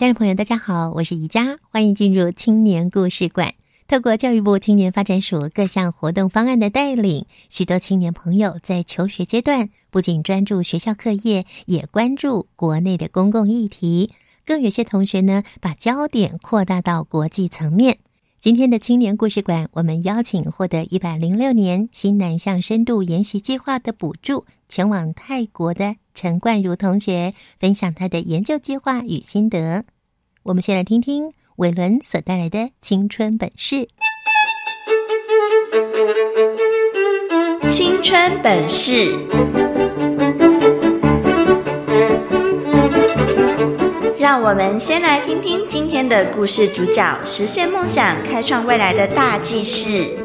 家人朋友，大家好，我是宜佳，欢迎进入青年故事馆。透过教育部青年发展署各项活动方案的带领，许多青年朋友在求学阶段不仅专注学校课业，也关注国内的公共议题。更有些同学呢，把焦点扩大到国际层面。今天的青年故事馆，我们邀请获得一百零六年新南向深度研习计划的补助，前往泰国的陈冠如同学，分享他的研究计划与心得。我们先来听听。伟伦所带来的青春本事，青春本事。让我们先来听听今天的故事主角实现梦想、开创未来的大计事。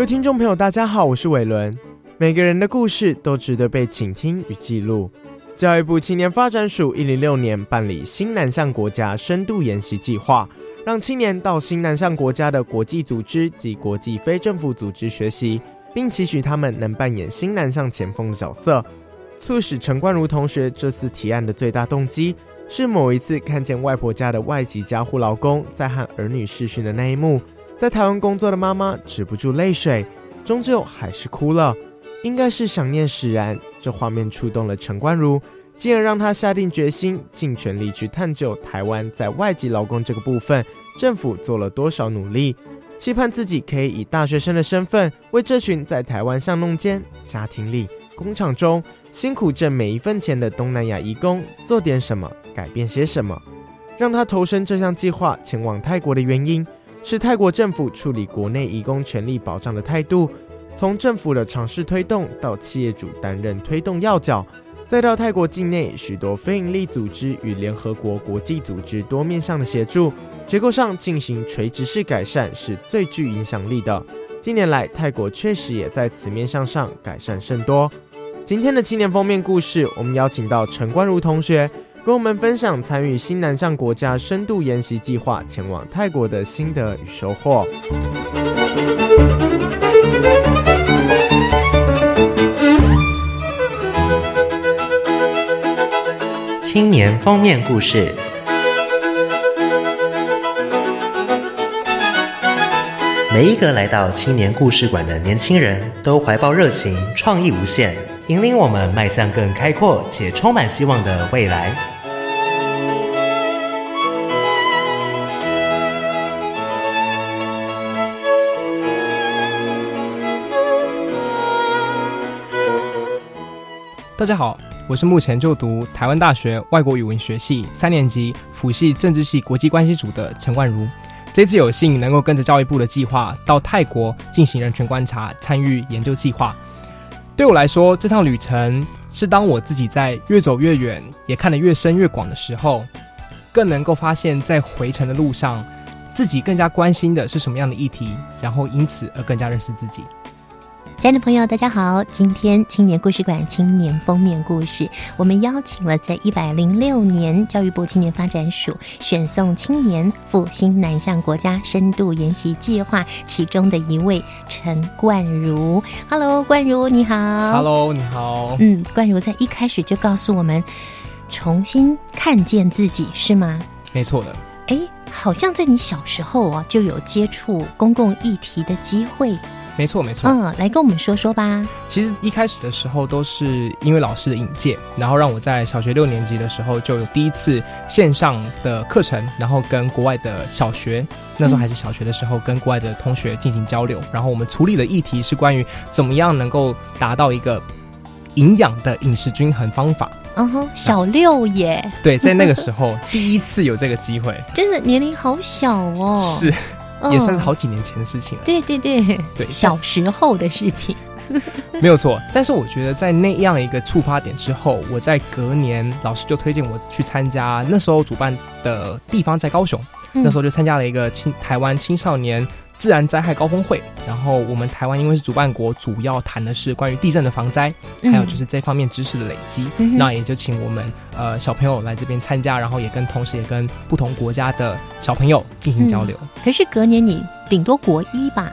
各位听众朋友，大家好，我是伟伦。每个人的故事都值得被倾听与记录。教育部青年发展署一零六年办理新南向国家深度研习计划，让青年到新南向国家的国际组织及国际非政府组织学习，并期许他们能扮演新南向前锋的角色。促使陈冠如同学这次提案的最大动机，是某一次看见外婆家的外籍家护劳工在和儿女视讯的那一幕，在台湾工作的妈妈止不住泪水，终究还是哭了。应该是想念使然，这画面触动了陈冠如，进而让他下定决心，尽全力去探究台湾在外籍劳工这个部分，政府做了多少努力，期盼自己可以以大学生的身份，为这群在台湾巷弄间、家庭里、工厂中辛苦挣每一分钱的东南亚移工做点什么，改变些什么。让他投身这项计划前往泰国的原因，是泰国政府处理国内移工权利保障的态度。从政府的尝试推动，到企业主担任推动要角，再到泰国境内许多非营利组织与联合国国际组织多面向的协助，结构上进行垂直式改善是最具影响力的。近年来，泰国确实也在此面向上改善甚多。今天的青年封面故事，我们邀请到陈冠如同学，跟我们分享参与新南向国家深度研习计划前往泰国的心得与收获。青年封面故事。每一个来到青年故事馆的年轻人都怀抱热情，创意无限，引领我们迈向更开阔且充满希望的未来。大家好。我是目前就读台湾大学外国语文学系三年级辅系政治系国际关系组的陈冠如，这次有幸能够跟着教育部的计划到泰国进行人权观察，参与研究计划。对我来说，这趟旅程是当我自己在越走越远，也看得越深越广的时候，更能够发现，在回程的路上，自己更加关心的是什么样的议题，然后因此而更加认识自己。亲爱的朋友，大家好！今天青年故事馆青年封面故事，我们邀请了在一百零六年教育部青年发展署选送青年赴新南向国家深度研习计划其中的一位陈冠如。Hello，冠如你好。Hello，你好。嗯，冠如在一开始就告诉我们，重新看见自己是吗？没错的。哎，好像在你小时候啊就有接触公共议题的机会。没错，没错。嗯，来跟我们说说吧。其实一开始的时候都是因为老师的引荐，然后让我在小学六年级的时候就有第一次线上的课程，然后跟国外的小学，那时候还是小学的时候，跟国外的同学进行交流。然后我们处理的议题是关于怎么样能够达到一个营养的饮食均衡方法。嗯哼，小六耶。对，在那个时候 第一次有这个机会，真的年龄好小哦。是。也算是好几年前的事情了。对对对对，小时候的事情，没有错。但是我觉得在那样一个触发点之后，我在隔年老师就推荐我去参加，那时候主办的地方在高雄，那时候就参加了一个青台湾青少年。自然灾害高峰会，然后我们台湾因为是主办国，主要谈的是关于地震的防灾，还有就是这方面知识的累积。那也就请我们呃小朋友来这边参加，然后也跟同时也跟不同国家的小朋友进行交流。可是隔年你顶多国一吧？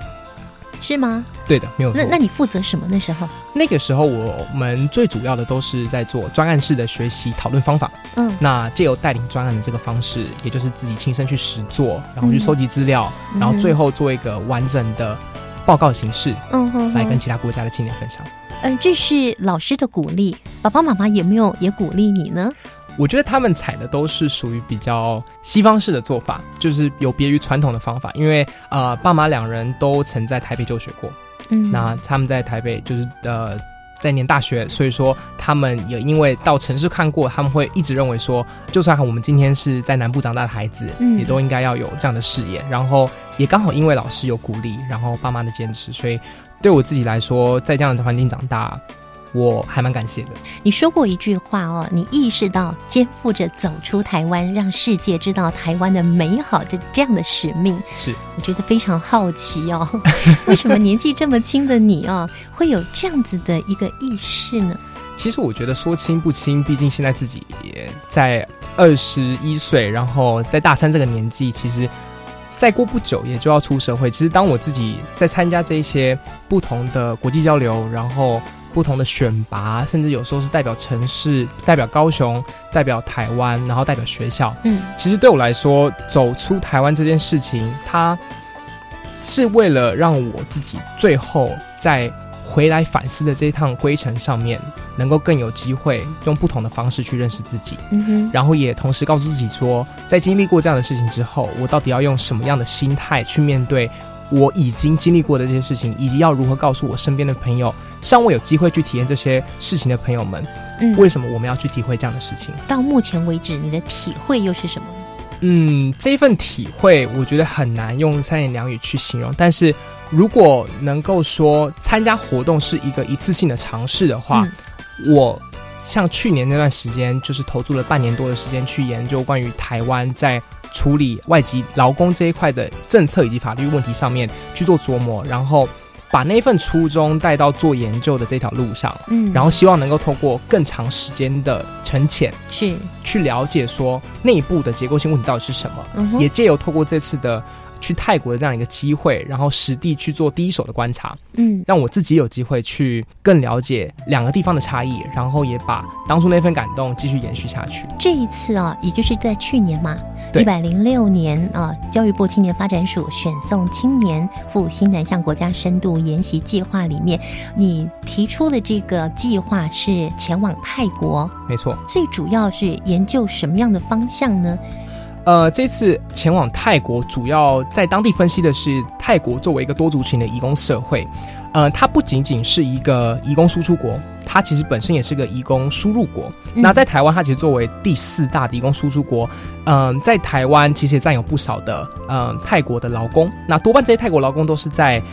是吗？对的，没有。那那你负责什么那时候？那个时候我们最主要的都是在做专案式的学习讨论方法。嗯，那借由带领专案的这个方式，也就是自己亲身去实做，然后去收集资料，然后最后做一个完整的报告形式，嗯哼，来跟其他国家的青年分享。嗯，这是老师的鼓励，爸爸妈妈有没有也鼓励你呢？我觉得他们采的都是属于比较西方式的做法，就是有别于传统的方法。因为呃，爸妈两人都曾在台北就学过，嗯，那他们在台北就是呃在念大学，所以说他们也因为到城市看过，他们会一直认为说，就算我们今天是在南部长大的孩子，嗯，也都应该要有这样的视野。然后也刚好因为老师有鼓励，然后爸妈的坚持，所以对我自己来说，在这样的环境长大。我还蛮感谢的。你说过一句话哦，你意识到肩负着走出台湾，让世界知道台湾的美好这这样的使命。是，我觉得非常好奇哦，为什么年纪这么轻的你哦，会有这样子的一个意识呢？其实我觉得说轻不轻，毕竟现在自己也在二十一岁，然后在大三这个年纪，其实再过不久也就要出社会。其实当我自己在参加这些不同的国际交流，然后。不同的选拔，甚至有时候是代表城市、代表高雄、代表台湾，然后代表学校。嗯，其实对我来说，走出台湾这件事情，它是为了让我自己最后在回来反思的这一趟归程上面，能够更有机会用不同的方式去认识自己。嗯哼，然后也同时告诉自己说，在经历过这样的事情之后，我到底要用什么样的心态去面对我已经经历过的这些事情，以及要如何告诉我身边的朋友。尚未有机会去体验这些事情的朋友们，嗯，为什么我们要去体会这样的事情？到目前为止，你的体会又是什么？嗯，这一份体会，我觉得很难用三言两语去形容。但是如果能够说参加活动是一个一次性的尝试的话，我像去年那段时间，就是投注了半年多的时间去研究关于台湾在处理外籍劳工这一块的政策以及法律问题上面去做琢磨，然后。把那份初衷带到做研究的这条路上，嗯，然后希望能够透过更长时间的沉潜，是。去了解说内部的结构性问题到底是什么，也借由透过这次的去泰国的这样一个机会，然后实地去做第一手的观察，嗯，让我自己有机会去更了解两个地方的差异，然后也把当初那份感动继续延续下去。这一次啊，也就是在去年嘛。一百零六年啊，教育部青年发展署选送青年赴新南向国家深度研习计划里面，你提出的这个计划是前往泰国，没错。最主要是研究什么样的方向呢？呃，这次前往泰国，主要在当地分析的是泰国作为一个多族群的移工社会。呃，它不仅仅是一个移工输出国，它其实本身也是个移工输入国。那在台湾，它其实作为第四大移工输出国，嗯，在台湾其实也占有不少的嗯泰国的劳工。那多半这些泰国劳工都是在。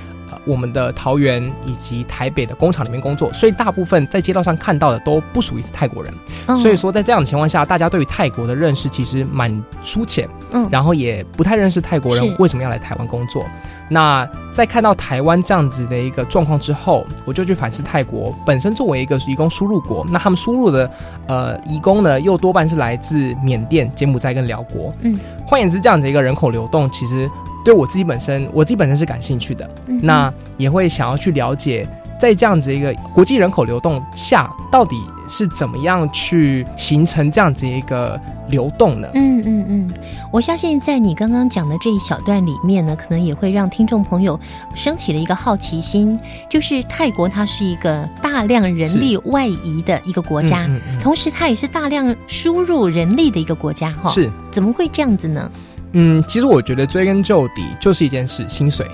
我们的桃园以及台北的工厂里面工作，所以大部分在街道上看到的都不属于泰国人。所以说，在这样的情况下，大家对于泰国的认识其实蛮疏浅，嗯，然后也不太认识泰国人为什么要来台湾工作。那在看到台湾这样子的一个状况之后，我就去反思泰国本身作为一个移工输入国，那他们输入的呃移工呢，又多半是来自缅甸、柬埔寨跟辽国。嗯，换言之，这样的一个人口流动，其实。对我自己本身，我自己本身是感兴趣的，那也会想要去了解在这样子一个国际人口流动下，到底是怎么样去形成这样子一个流动呢？嗯嗯嗯，我相信在你刚刚讲的这一小段里面呢，可能也会让听众朋友升起了一个好奇心，就是泰国它是一个大量人力外移的一个国家，嗯嗯嗯。同时它也是大量输入人力的一个国家，哈，是，怎么会这样子呢？嗯，其实我觉得追根究底就是一件事，薪水。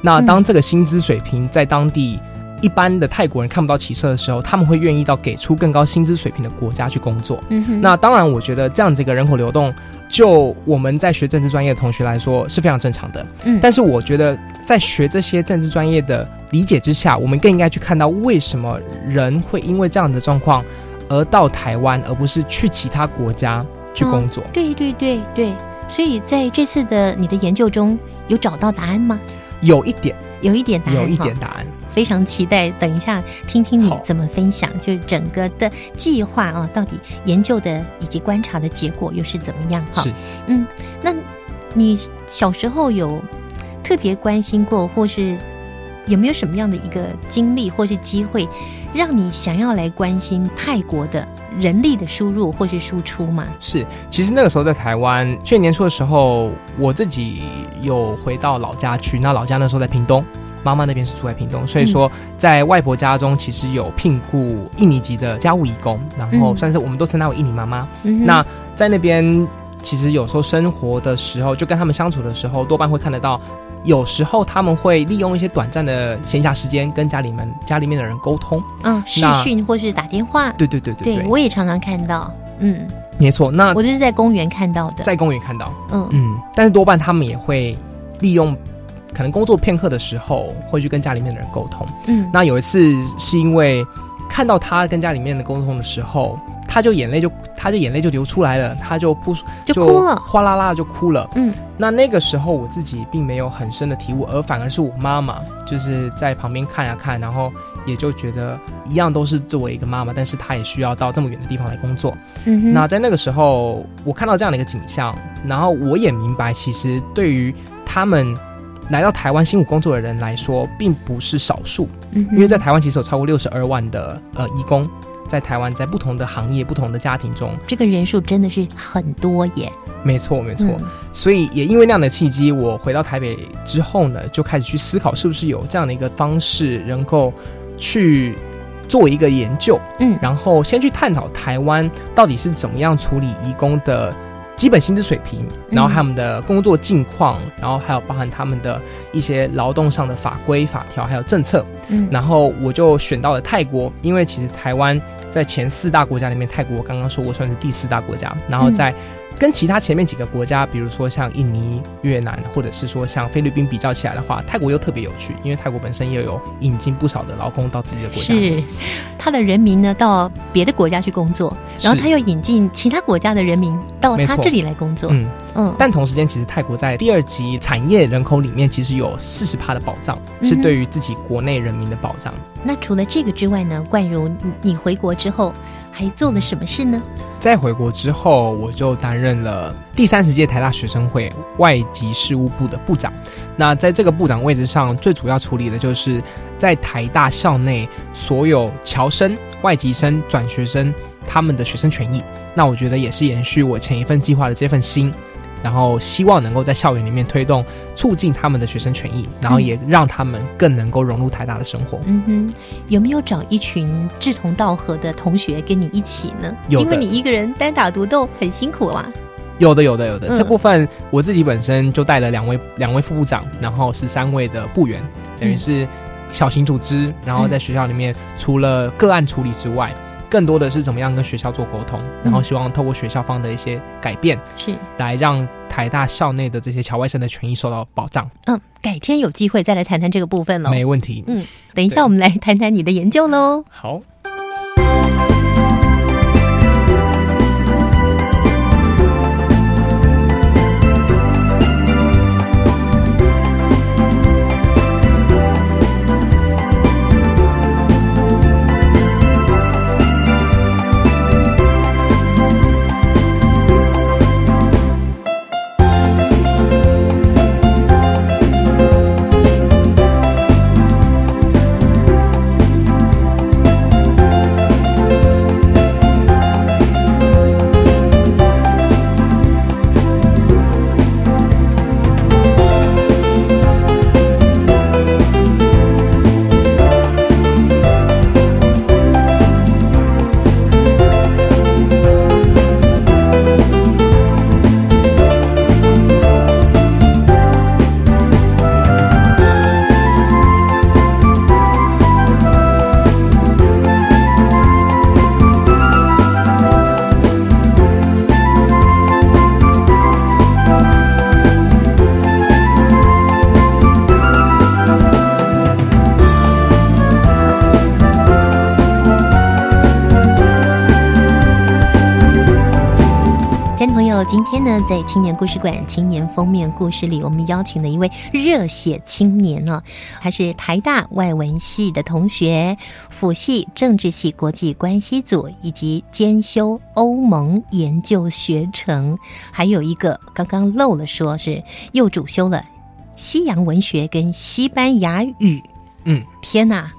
那当这个薪资水平在当地一般的泰国人看不到起色的时候，他们会愿意到给出更高薪资水平的国家去工作。嗯哼那当然，我觉得这样子一个人口流动，就我们在学政治专业的同学来说是非常正常的。嗯但是我觉得在学这些政治专业的理解之下，我们更应该去看到为什么人会因为这样的状况而到台湾，而不是去其他国家去工作。对对对对，所以在这次的你的研究中有找到答案吗？有一点，有一点答案，有一点答案。非常期待，等一下听听你怎么分享，就是整个的计划啊，到底研究的以及观察的结果又是怎么样？哈是，嗯，那你小时候有特别关心过，或是有没有什么样的一个经历或是机会，让你想要来关心泰国的人力的输入或是输出嘛？是，其实那个时候在台湾，去年年初的时候，我自己有回到老家去。那老家那时候在屏东，妈妈那边是住在屏东，所以说在外婆家中其实有聘雇印尼籍的家务义工，然后嗯算是我们都称她为印尼妈妈。嗯那在那边，其实有时候生活的时候，就跟他们相处的时候，多半会看得到。有时候他们会利用一些短暂的闲暇时间，跟家里面家里面的人沟通。嗯，视讯或是打电话，对对对对。对，我也常常看到，嗯，没错。那我就是在公园看到的，在公园看到，嗯。嗯，但是多半他们也会利用可能工作片刻的时候，会去跟家里面的人沟通。嗯。那有一次是因为看到他跟家里面的沟通的时候，他就眼泪就他就眼泪就流出来了，他就不就哭了哗啦啦地就哭了。嗯，那那个时候我自己并没有很深的体悟，而反而是我妈妈就是在旁边看啊看，然后也就觉得一样都是作为一个妈妈，但是她也需要到这么远的地方来工作。嗯那在那个时候，我看到这样的一个景象，然后我也明白，其实对于他们来到台湾辛苦工作的人来说，并不是少数，嗯因为在台湾其实有超过六十二万的呃义工。在台湾，在不同的行业、不同的家庭中，这个人数真的是很多耶。没错，没错。嗯所以也因为那样的契机，我回到台北之后呢，就开始去思考，是不是有这样的一个方式，能够去做一个研究，嗯然后先去探讨台湾到底是怎么样处理义工的基本薪资水平，然后他们的工作境况，然后还有包含他们的一些劳动上的法规、法条还有政策。嗯。然后我就选到了泰国，因为其实台湾在前四大国家里面，泰国我刚刚说过算是第四大国家，然后在跟其他前面几个国家，比如说像印尼、越南，或者是说像菲律宾比较起来的话，泰国又特别有趣，因为泰国本身也有引进不少的劳工到自己的国家。是，他的人民呢到别的国家去工作，然后他又引进其他国家的人民到他这里来工作。嗯嗯但同时间，其实泰国在第二级产业人口里面，其实有四十趴的保障，嗯是对于自己国内人民的保障。那除了这个之外呢，冠如你你回国之后还做了什么事呢？在回国之后，我就担任了第三十届台大学生会外籍事务部的部长。那在这个部长位置上，最主要处理的就是在台大校内所有侨生、外籍生、转学生他们的学生权益。那我觉得也是延续我前一份计划的这份心。然后希望能够在校园里面推动、促进他们的学生权益，然后也让他们更能够融入台大的生活。嗯哼，有没有找一群志同道合的同学跟你一起呢？有因为你一个人单打独斗很辛苦啊。有的，有的，有的。嗯这部分我自己本身就带了两位两位副部长，然后十三位的部员，等于是小型组织。然后在学校里面，除了个案处理之外，更多的是怎么样跟学校做沟通，然后希望透过学校方的一些改变，是来让台大校内的这些侨外生的权益受到保障。嗯，改天有机会再来谈谈这个部分喽。没问题。嗯，等一下我们来谈谈你的研究喽。好。今天呢，在青年故事馆青年封面故事里，我们邀请了一位热血青年哦，他是台大外文系的同学，辅系政治系国际关系组，以及兼修欧盟研究学程，还有一个刚刚漏了说是又主修了西洋文学跟西班牙语。嗯，天哪，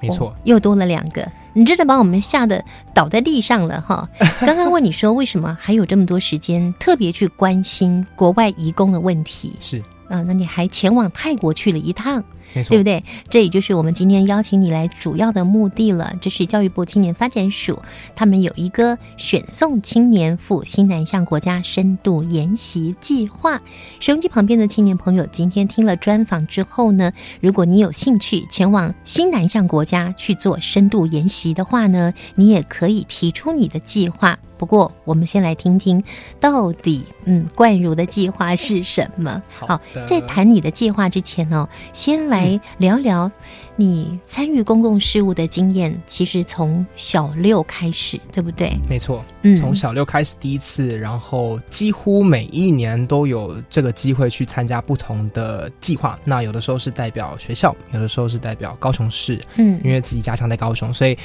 没错哦，又多了两个。你真的把我们吓得倒在地上了哈！刚刚问你说为什么还有这么多时间特别去关心国外移工的问题？是啊、那你还前往泰国去了一趟，没错，对不对？这也就是我们今天邀请你来主要的目的了。这是教育部青年发展署，他们有一个选送青年赴新南向国家深度研习计划。收音机旁边的青年朋友，今天听了专访之后呢，如果你有兴趣前往新南向国家去做深度研习的话呢，你也可以提出你的计划。不过，我们先来听听到底，嗯，冠如的计划是什么？好的在谈你的计划之前呢、先来聊聊你参与公共事务的经验。其实从小六开始，对不对？没错，嗯从小六开始第一次，然后几乎每一年都有这个机会去参加不同的计划。那有的时候是代表学校，有的时候是代表高雄市，嗯因为自己家乡在高雄，所以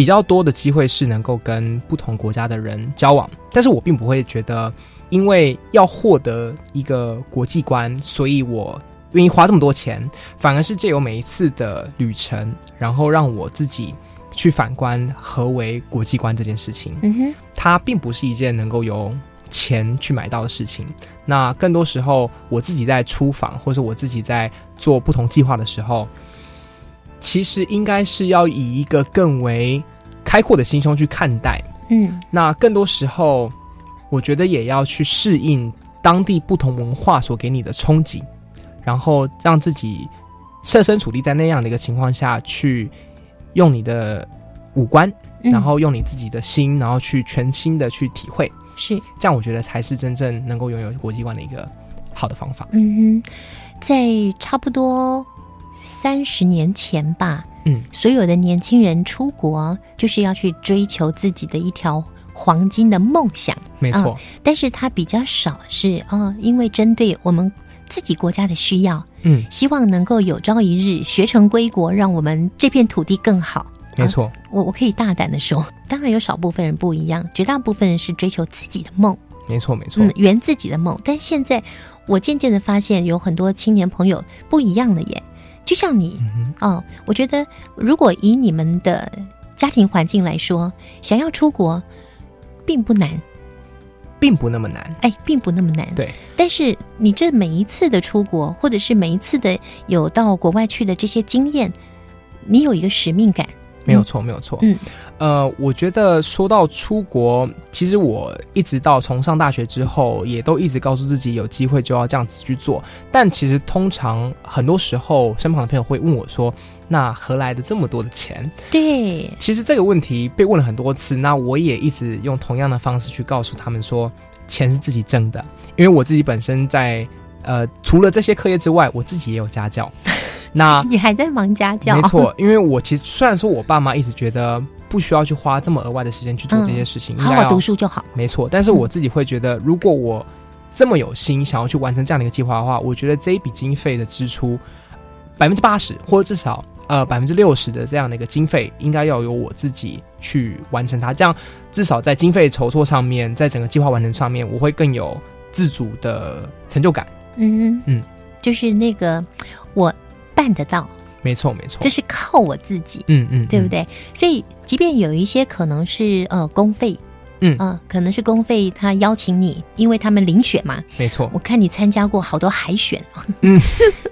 比较多的机会是能够跟不同国家的人交往。但是我并不会觉得，因为要获得一个国际观，所以我愿意花这么多钱，反而是借由每一次的旅程，然后让我自己去反观何为国际观这件事情。嗯哼，它并不是一件能够由钱去买到的事情。那更多时候，我自己在出访，或者我自己在做不同计划的时候，其实应该是要以一个更为开阔的心胸去看待。嗯。那更多时候，我觉得也要去适应当地不同文化所给你的冲击，然后让自己设身处地在那样的一个情况下去用你的五官，嗯。然后用你自己的心，然后去全新的去体会，是。这样我觉得才是真正能够拥有国际观的一个好的方法。嗯哼，在差不多三十年前吧，嗯，所有的年轻人出国就是要去追求自己的一条黄金的梦想。没错，啊但是它比较少是哦，因为针对我们自己国家的需要，嗯，希望能够有朝一日学成归国，让我们这片土地更好。没错，我我可以大胆的说，当然有少部分人不一样，绝大部分人是追求自己的梦，没错，没错嗯，，圆自己的梦。但现在我渐渐的发现，有很多青年朋友不一样了耶。就像你嗯哦，我觉得如果以你们的家庭环境来说，想要出国并不难，并不那么难。哎，并不那么难。对，但是你这每一次的出国，或者是每一次的有到国外去的这些经验，你有一个使命感。没有错，没有错。嗯，呃，我觉得说到出国，其实我一直到从上大学之后，也都一直告诉自己有机会就要这样子去做。但其实通常很多时候，身旁的朋友会问我说：“那何来的这么多的钱对？”，其实这个问题被问了很多次，那我也一直用同样的方式去告诉他们说，钱是自己挣的，因为我自己本身在呃，除了这些课业之外，我自己也有家教。那你还在忙家教，没错，因为我其实虽然说我爸妈一直觉得不需要去花这么额外的时间去做这些事情，好好读书就好。没错，但是我自己会觉得，如果我这么有心想要去完成这样的一个计划的话，我觉得这一笔经费的支出百分之八十，或者至少呃百分之六十的这样的一个经费，应该要由我自己去完成它。这样至少在经费筹措上面，在整个计划完成上面，我会更有自主的成就感。嗯嗯，就是那个我办得到，没错，没错，这是靠我自己。嗯嗯，对不对？所以，即便有一些可能是呃公费，嗯呃，可能是公费，他邀请你，因为他们遴选嘛。没错我，看你参加过好多海选，嗯，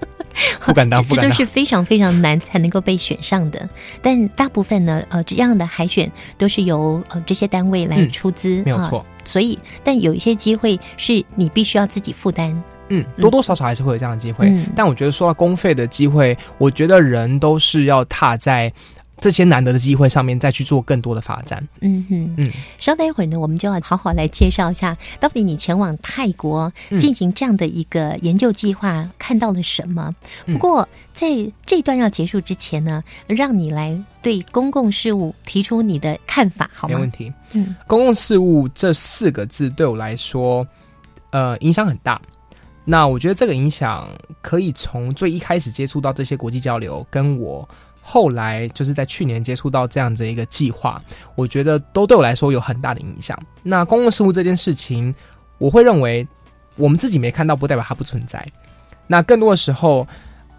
不敢当，这都。是非常非常难才能够被选上的。但大部分呢，呃，这样的海选都是由呃这些单位来嗯出资，啊没有错。所以，但有一些机会是你必须要自己负担。嗯，多多少少还是会有这样的机会。嗯但我觉得说到公费的机会，我觉得人都是要踏在这些难得的机会上面，再去做更多的发展。嗯哼，嗯，稍待一会儿呢，我们就要好好来介绍一下，到底你前往泰国嗯进行这样的一个研究计划看到了什么？嗯不过在这段要结束之前呢，让你来对公共事务提出你的看法，好吗没问？题。嗯公共事务这四个字对我来说，呃影响很大。那我觉得这个影响可以从最一开始接触到这些国际交流，跟我后来就是在去年接触到这样子一个计划，我觉得都对我来说有很大的影响。那公共事务这件事情，我会认为我们自己没看到，不代表它不存在。那更多的时候，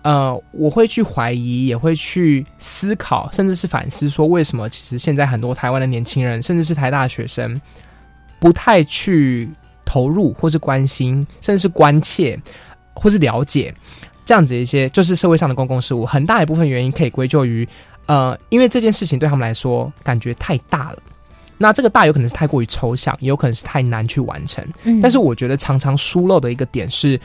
呃，我会去怀疑，也会去思考，甚至是反思，说为什么其实现在很多台湾的年轻人，甚至是台大学生，不太去投入，或是关心，甚至是关切，或是了解这样子一些就是社会上的公共事务。很大一部分原因可以归咎于，呃，因为这件事情对他们来说感觉太大了。那这个大有可能是太过于抽象，也有可能是太难去完成。嗯但是我觉得常常疏漏的一个点是，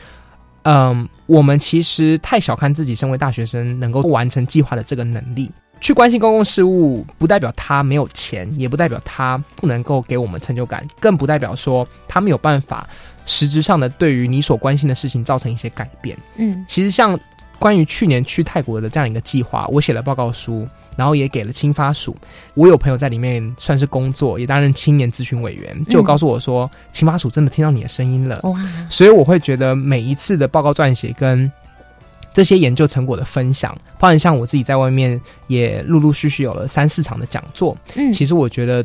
嗯，我们其实太小看自己身为大学生能够完成计划的这个能力。去关心公共事务，不代表他没有钱，也不代表他不能够给我们成就感，更不代表说他没有办法实质上的对于你所关心的事情造成一些改变。嗯其实像关于去年去泰国的这样一个计划，我写了报告书，然后也给了青发署。我有朋友在里面算是工作，也担任青年咨询委员，就告诉我说，青发署真的听到你的声音了。哇，所以我会觉得每一次的报告撰写跟这些研究成果的分享，包含像我自己在外面也陆陆续续有了三四场的讲座。嗯其实我觉得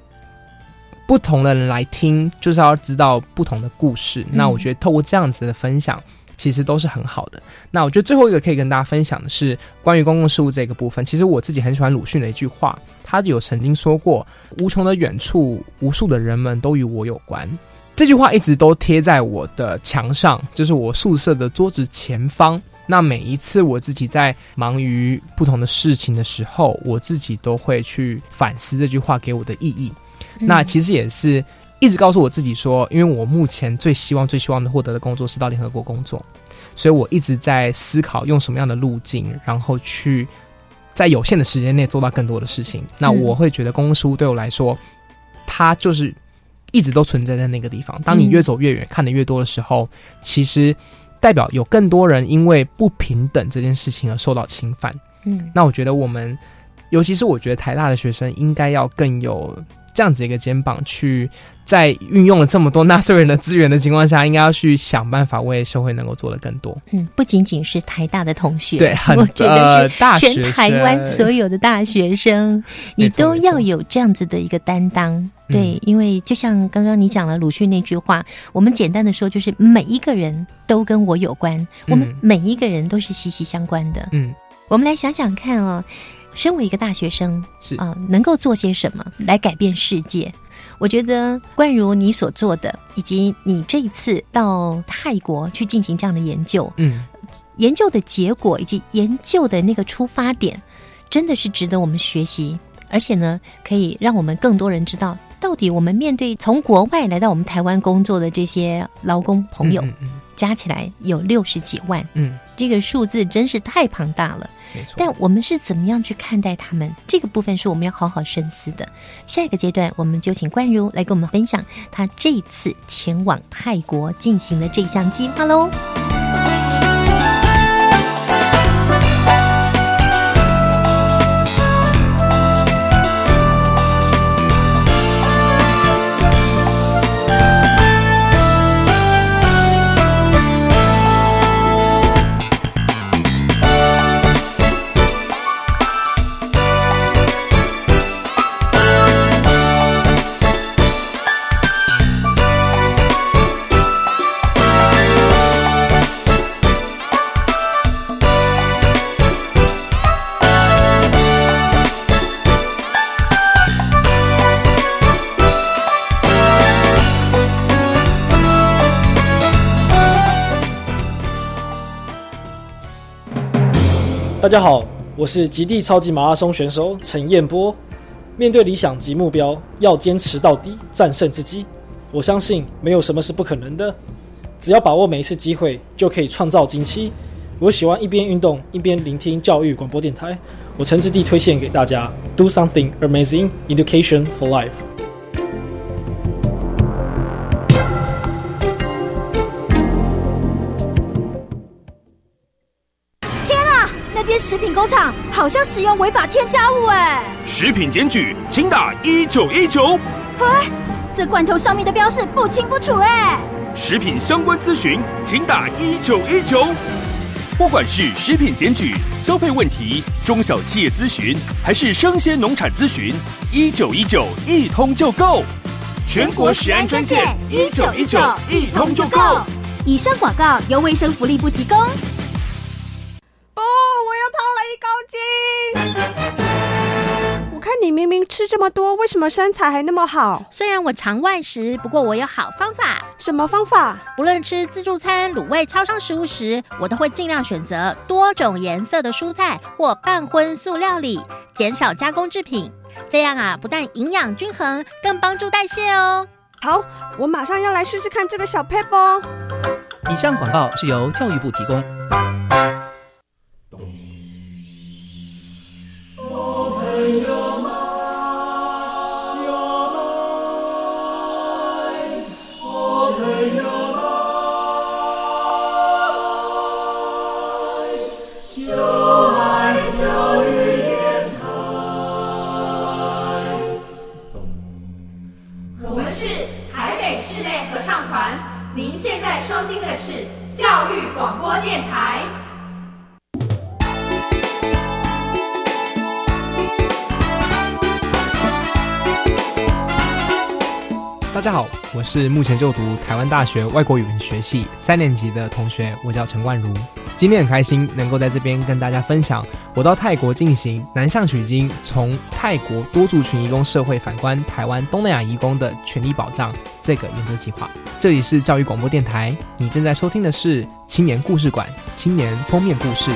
不同的人来听，就是要知道不同的故事。那我觉得透过这样子的分享。其实都是很好的。那我觉得最后一个可以跟大家分享的是关于公共事务这个部分。其实我自己很喜欢鲁迅的一句话，他有曾经说过：“无穷的远处，无数的人们都与我有关。”这句话一直都贴在我的墙上，就是我宿舍的桌子前方。那每一次我自己在忙于不同的事情的时候，我自己都会去反思这句话给我的意义。那其实也是一直告诉我自己说，因为我目前最希望、最希望的获得的工作是到联合国工作，所以我一直在思考用什么样的路径，然后去在有限的时间内做到更多的事情。那我会觉得公共事务对我来说，它就是一直都存在在那个地方。当你越走越远，看得越多的时候，其实代表有更多人因为不平等这件事情而受到侵犯。嗯那我觉得我们，尤其是我觉得台大的学生，应该要更有这样子一个肩膀，去在运用了这么多纳税人的资源的情况下，应该要去想办法为社会能够做的更多。嗯，不仅仅是台大的同学，对很我觉得呃是全台湾所有的大学生，你都要有这样子的一个担当。对，因为就像刚刚你讲了鲁迅那句话，我们简单的说，就是每一个人都跟我有关，我们嗯每一个人都是息息相关的。嗯，我们来想想看哦，身为一个大学生，是啊、能够做些什么来改变世界？我觉得，冠如你所做的，以及你这一次到泰国去进行这样的研究，嗯，研究的结果以及研究的那个出发点，真的是值得我们学习，而且呢，可以让我们更多人知道，到底我们面对从国外来到我们台湾工作的这些劳工朋友，嗯嗯。加起来有六十几万，嗯，这个数字真是太庞大了。但我们是怎么样去看待他们？这个部分是我们要好好深思的。下一个阶段，我们就请冠如来跟我们分享他这一次前往泰国进行的这项计划喽。大家好，我是极地超级马拉松选手陈彦波。面对理想及目标，要坚持到底，战胜自己。我相信没有什么是不可能的，只要把握每一次机会，就可以创造惊奇。我喜欢一边运动一边聆听教育广播电台，我诚挚地推荐给大家：Do something amazing, education for life。食品工厂好像使用违法添加物哎！食品检举，请打一九一九。哎，这罐头上面的标示不清不楚哎！食品相关咨询，请打一九一九。不管是食品检举、消费问题、中小企业咨询，还是生鲜农产咨询，一九一九一通就够。全国食安专线一九一九一通就够。以上广告由卫生福利部提供。你明明吃这么多，为什么身材还那么好？虽然我常外食，不过我有好方法。什么方法？不论吃自助餐、卤味、超商食物时，我都会尽量选择多种颜色的蔬菜或半荤素料理，减少加工制品。这样啊，不但营养均衡，更帮助代谢哦。好，我马上要来试试看这个小 e p 哦。以上广告是由教育部提供。广播电台。大家好，我是目前就读台湾大学外国语文学系三年级的同学，我叫陈冠如。今天很开心能够在这边跟大家分享我到泰国进行南向取经，从泰国多族群移工社会反观台湾东南亚移工的权利保障这个研究计划。这里是教育广播电台，你正在收听的是青年故事馆青年封面故事。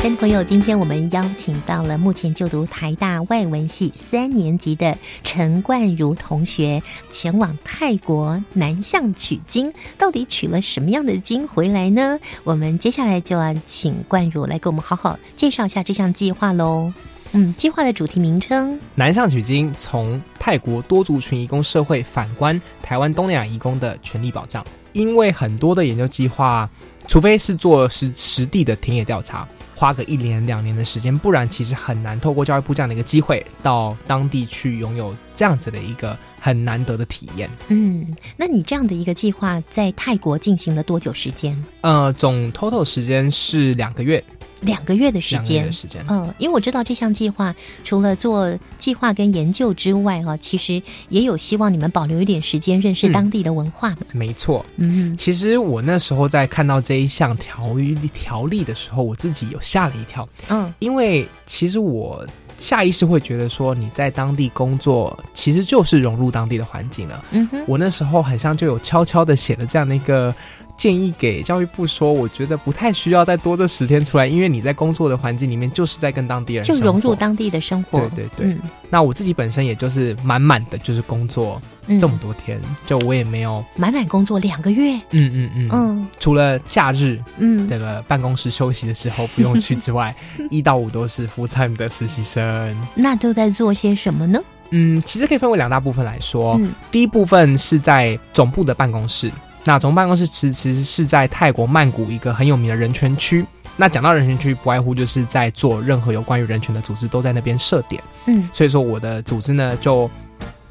亲朋友，今天我们邀请到了目前就读台大外文系三年级的陈冠如同学，前往泰国南向取经，到底取了什么样的经回来呢？我们接下来就要请冠如来给我们好好介绍一下这项计划喽。嗯，计划的主题名称“南向取经”，从泰国多族群移工社会反观台湾东南亚移工的权利保障。因为很多的研究计划，除非是做实实地的田野调查。花个一年两年的时间，不然其实很难透过教育部这样的一个机会，到当地去拥有这样子的一个很难得的体验。嗯，那你这样的一个计划在泰国进行了多久时间？呃，总 total 时间是两个月。两个月的时间，时间，嗯，因为我知道这项计划除了做计划跟研究之外，哈，其实也有希望你们保留一点时间认识当地的文化嘛。没错，嗯，其实我那时候在看到这一项条例条例的时候，我自己有吓了一跳，嗯，因为其实我下意识会觉得说，你在当地工作其实就是融入当地的环境了，嗯哼，我那时候好像就有悄悄的写了这样的一个。建议给教育部说，我觉得不太需要再多这十天出来，因为你在工作的环境里面就是在跟当地人就融入当地的生活。对对对，那我自己本身也就是满满的就是工作这么多天，就我也没有满满工作两个月。嗯嗯嗯嗯，除了假日，嗯，这个办公室休息的时候不用去之外，一到五都是 full time 的实习生。那都在做些什么呢？嗯，其实可以分为两大部分来说。第一部分是在总部的办公室。那总办公室其实是在泰国曼谷一个很有名的人权区。那讲到人权区，不外乎就是在做任何有关于人权的组织都在那边设点。嗯，所以说我的组织呢就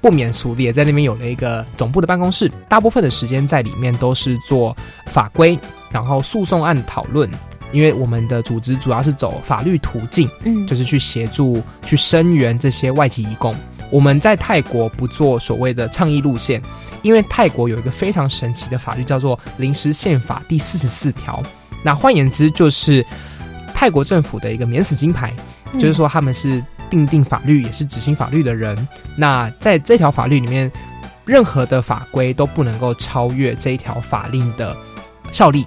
不免俗的也在那边有了一个总部的办公室。大部分的时间在里面都是做法规，然后诉讼案讨论。因为我们的组织主要是走法律途径，嗯，就是去协助去声援这些外籍移工。我们在泰国不做所谓的倡议路线。因为泰国有一个非常神奇的法律，叫做《临时宪法》第四十四条。那换言之，就是泰国政府的一个免死金牌，就是说他们是定定法律，也是执行法律的人。那在这条法律里面，任何的法规都不能够超越这一条法令的效力。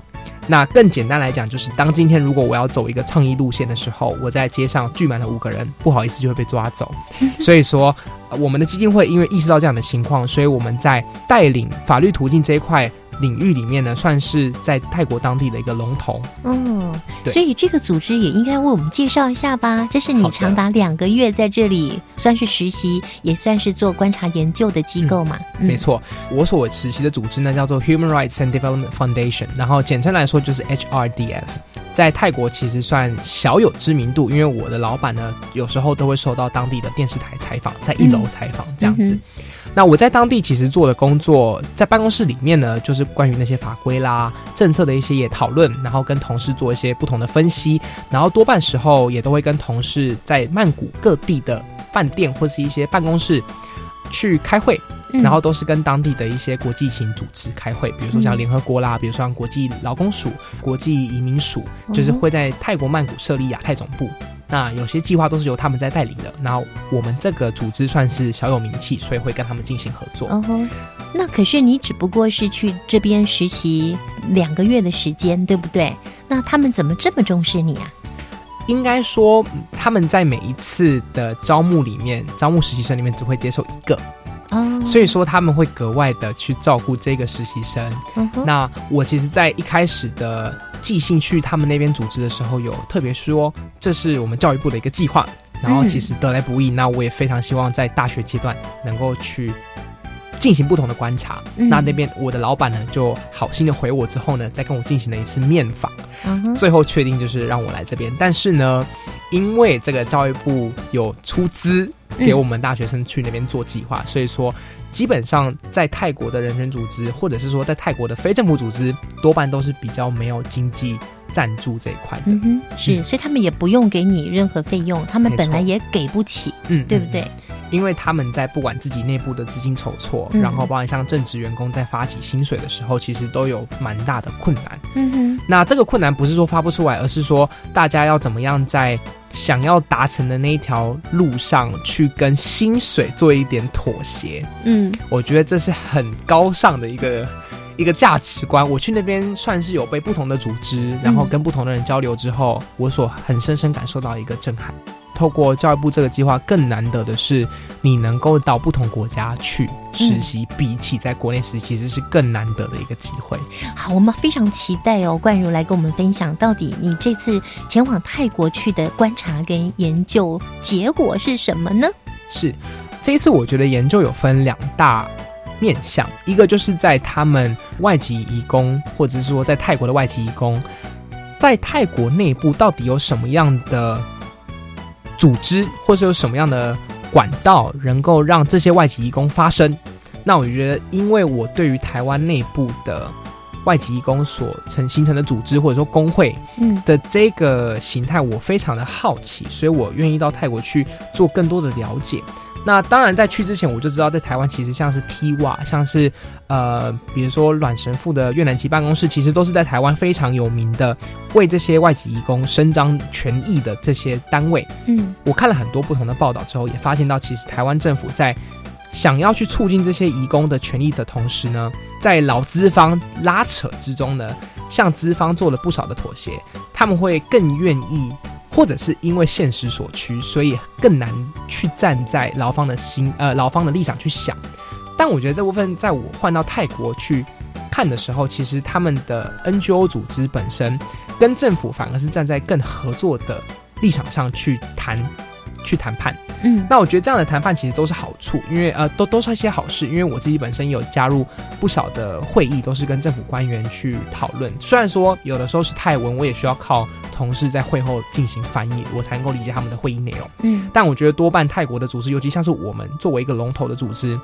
那更简单来讲，就是当今天如果我要走一个倡议路线的时候，我在街上聚满了五个人，不好意思就会被抓走。所以说，我们的基金会因为意识到这样的情况，所以我们在带领法律途径这一块领域里面呢，算是在泰国当地的一个龙头。哦，对所以这个组织也应该为我们介绍一下吧。这是你长达两个月在这里，算是实习，也算是做观察研究的机构嘛。嗯没，错，我所实习的组织呢叫做 Human Rights and Development Foundation，然后简称来说就是 HRDF。在泰国其实算小有知名度，因为我的老板呢有时候都会受到当地的电视台采访，在一楼嗯采访这样子。嗯那我在当地其实做的工作，在办公室里面呢，就是关于那些法规啦、政策的一些也讨论，然后跟同事做一些不同的分析，然后多半时候也都会跟同事在曼谷各地的饭店或是一些办公室去开会，嗯。然后都是跟当地的一些国际型组织开会，比如说像嗯联合国啦，比如说像国际劳工署、国际移民署，就是哦会在泰国曼谷设立亚太总部。那有些计划都是由他们在带领的，然后我们这个组织算是小有名气，所以会跟他们进行合作。哦吼，那可是你只不过是去这边实习两个月的时间，对不对？那他们怎么这么重视你啊？应该说，嗯他们在每一次的招募里面，招募实习生里面只会接受一个，哦，所以说他们会格外的去照顾这个实习生。嗯那我其实，在一开始的寄信去他们那边组织的时候，有特别说这是我们教育部的一个计划，然后其实得来不易。那我也非常希望在大学阶段能够去进行不同的观察。嗯那那边我的老板呢，就好心的回我之后呢，再跟我进行了一次面访。嗯最后确定就是让我来这边，但是呢，因为这个教育部有出资给我们大学生去那边做计划，所以说基本上在泰国的人权组织，或者是说在泰国的非政府组织，多半都是比较没有经济赞助这一块的。嗯哼，是，所以他们也不用给你任何费用，他们本来也给不起，嗯对不对？因为他们在不管自己内部的资金筹措，嗯然后包含像正职员工在发起薪水的时候，其实都有蛮大的困难。嗯哼，那这个困难不是说发不出来，而是说大家要怎么样在想要达成的那一条路上去跟薪水做一点妥协。嗯我觉得这是很高尚的一个一个价值观。我去那边算是有被不同的组织，然后跟不同的人交流之后，我所很深深感受到一个震撼。透过教育部这个计划，更难得的是你能够到不同国家去实习，比起在国内实习，其实是更难得的一个机会。好，我们非常期待哦，冠如来跟我们分享，到底你这次前往泰国去的观察跟研究结果是什么呢？是这一次，我觉得研究有分两大面向，一个就是在他们外籍移工，或者是说在泰国的外籍移工，在泰国内部到底有什么样的组织，或是有什么样的管道，能够让这些外籍移工发声？那我觉得，因为我对于台湾内部的外籍移工所成形成的组织，或者说工会，嗯的这个形态，我非常的好奇，所以我愿意到泰国去做更多的了解。那当然，在去之前我就知道，在台湾其实像是 T 瓦，像是呃，比如说阮神父的越南籍办公室，其实都是在台湾非常有名的，为这些外籍移工伸张权益的这些单位。嗯我看了很多不同的报道之后，也发现到，其实台湾政府在想要去促进这些移工的权益的同时呢，在劳资方拉扯之中呢，向资方做了不少的妥协，他们会更愿意，或者是因为现实所趋，所以更难去站在劳方的心呃劳方的立场去想。但我觉得这部分在我换到泰国去看的时候，其实他们的 NGO 组织本身跟政府反而是站在更合作的立场上去谈。去谈判，嗯那我觉得这样的谈判其实都是好处，因为呃，都都是一些好事。因为我自己本身有加入不少的会议，都是跟政府官员去讨论。虽然说有的时候是泰文，我也需要靠同事在会后进行翻译，我才能够理解他们的会议内容。嗯但我觉得多半泰国的组织，尤其像是我们作为一个龙头的组织，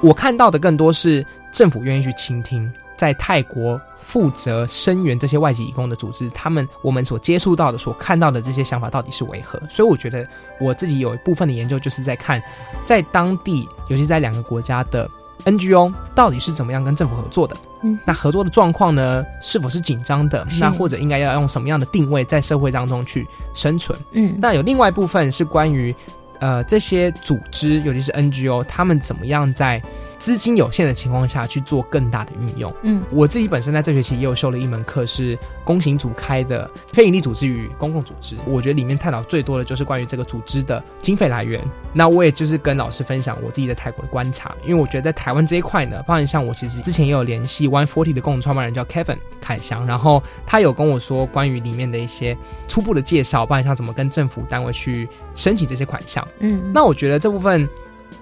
我看到的更多是政府愿意去倾听，在泰国负责声援这些外籍义工的组织，他们我们所接触到的、所看到的这些想法到底是为何？所以我觉得我自己有一部分的研究，就是在看在当地，尤其在两个国家的 NGO 到底是怎么样跟政府合作的。嗯，那合作的状况呢，是否是紧张的？那或者应该要用什么样的定位在社会当中去生存？嗯那有另外一部分是关于呃这些组织，尤其是 NGO，他们怎么样在资金有限的情况下去做更大的运用。嗯，我自己本身在这学期也有修了一门课，是公行组开的非营利组织与公共组织。我觉得里面探讨最多的就是关于这个组织的经费来源。那我也就是跟老师分享我自己在泰国的观察，因为我觉得在台湾这一块呢，包含像我其实之前也有联系 One Forty 的共同创办人叫 Kevin 凯翔，然后他有跟我说关于里面的一些初步的介绍，包含像怎么跟政府单位去申请这些款项。嗯，那我觉得这部分